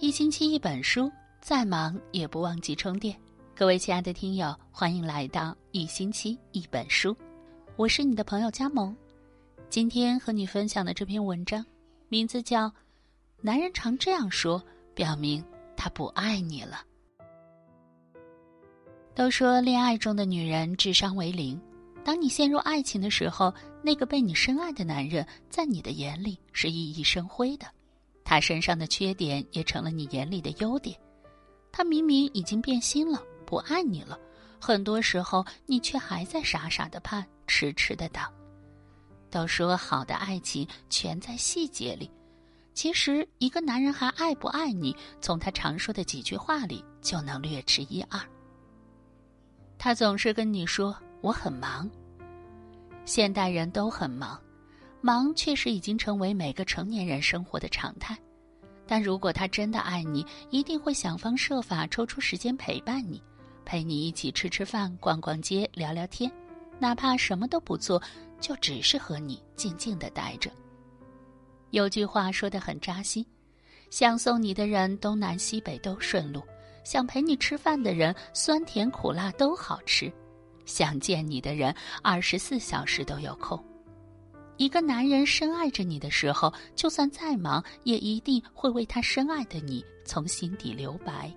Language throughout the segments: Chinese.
一星期一本书，再忙也不忘记充电。各位亲爱的听友，欢迎来到一星期一本书，我是你的朋友佳萌。今天和你分享的这篇文章，名字叫《男人常这样说，表明他不爱你了》。都说恋爱中的女人智商为零，当你陷入爱情的时候，那个被你深爱的男人，在你的眼里是熠熠生辉的。他身上的缺点也成了你眼里的优点，他明明已经变心了，不爱你了，很多时候你却还在傻傻的盼，痴痴的等。都说好的爱情全在细节里，其实一个男人还爱不爱你，从他常说的几句话里就能略知一二。他总是跟你说我很忙，现代人都很忙。忙确实已经成为每个成年人生活的常态，但如果他真的爱你，一定会想方设法抽出时间陪伴你，陪你一起吃吃饭、逛逛街、聊聊天，哪怕什么都不做，就只是和你静静的待着。有句话说的很扎心：想送你的人东南西北都顺路，想陪你吃饭的人酸甜苦辣都好吃，想见你的人二十四小时都有空。一个男人深爱着你的时候，就算再忙，也一定会为他深爱的你从心底留白；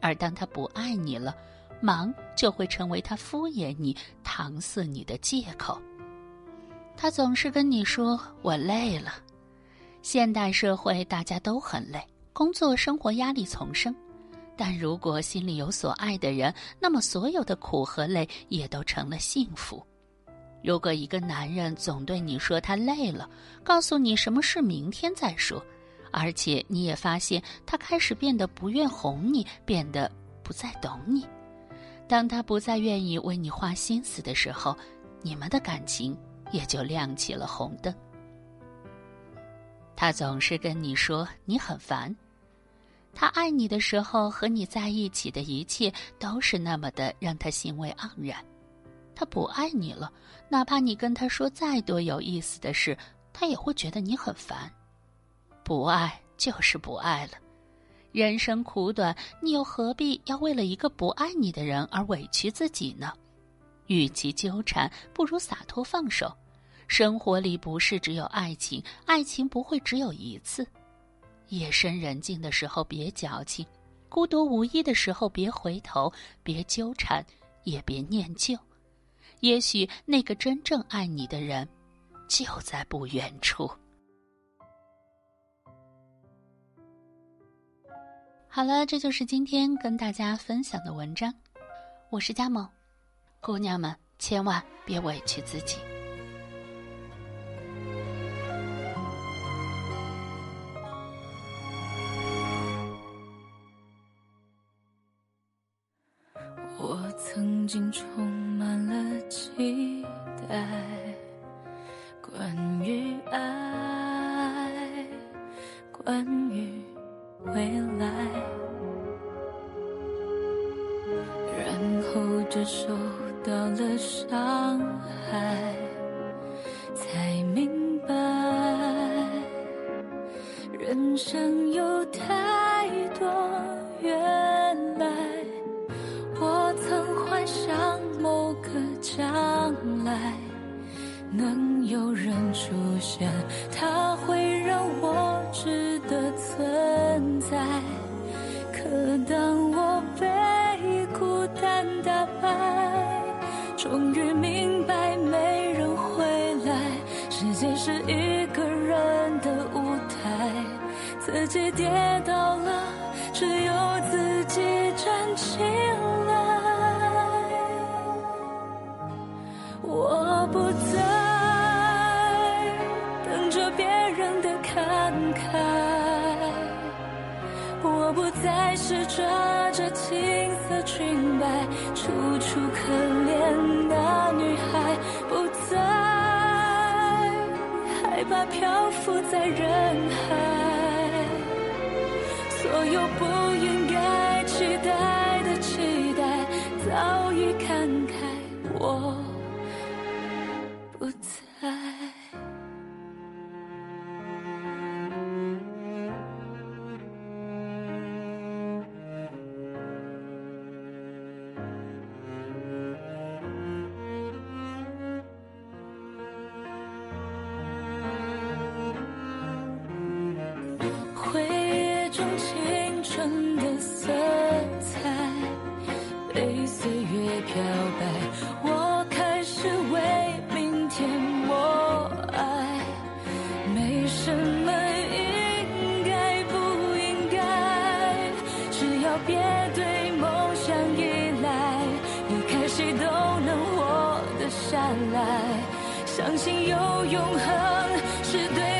而当他不爱你了，忙就会成为他敷衍你、搪塞你的借口。他总是跟你说：“我累了。”现代社会大家都很累，工作生活压力丛生，但如果心里有所爱的人，那么所有的苦和累也都成了幸福。如果一个男人总对你说他累了，告诉你什么事明天再说，而且你也发现他开始变得不愿哄你，变得不再懂你，当他不再愿意为你花心思的时候，你们的感情也就亮起了红灯。他总是跟你说你很烦，他爱你的时候和你在一起的一切都是那么的让他欣慰盎然。他不爱你了，哪怕你跟他说再多有意思的事，他也会觉得你很烦。不爱就是不爱了，人生苦短，你又何必要为了一个不爱你的人而委屈自己呢？与其纠缠，不如洒脱放手。生活里不是只有爱情，爱情不会只有一次。夜深人静的时候别矫情，孤独无依的时候别回头，别纠缠，也别念旧。也许那个真正爱你的人，就在不远处。好了，这就是今天跟大家分享的文章。我是佳萌，姑娘们千万别委屈自己。曾经充满了。期待关于爱，关于未来，然后就受到了伤害，才明白人生有太多缘将来能有人出现，他会让我值得存在。可当我被孤单打败，终于明白没人回来。世界是一个人的舞台，自己跌倒了，只有自己站起来。不再等着别人的看开，我不再是抓着青色裙摆楚楚可怜的女孩，不再害怕漂浮在人海，所有不应该期待在回忆中青春的色彩被岁月漂白我相信有永恒是对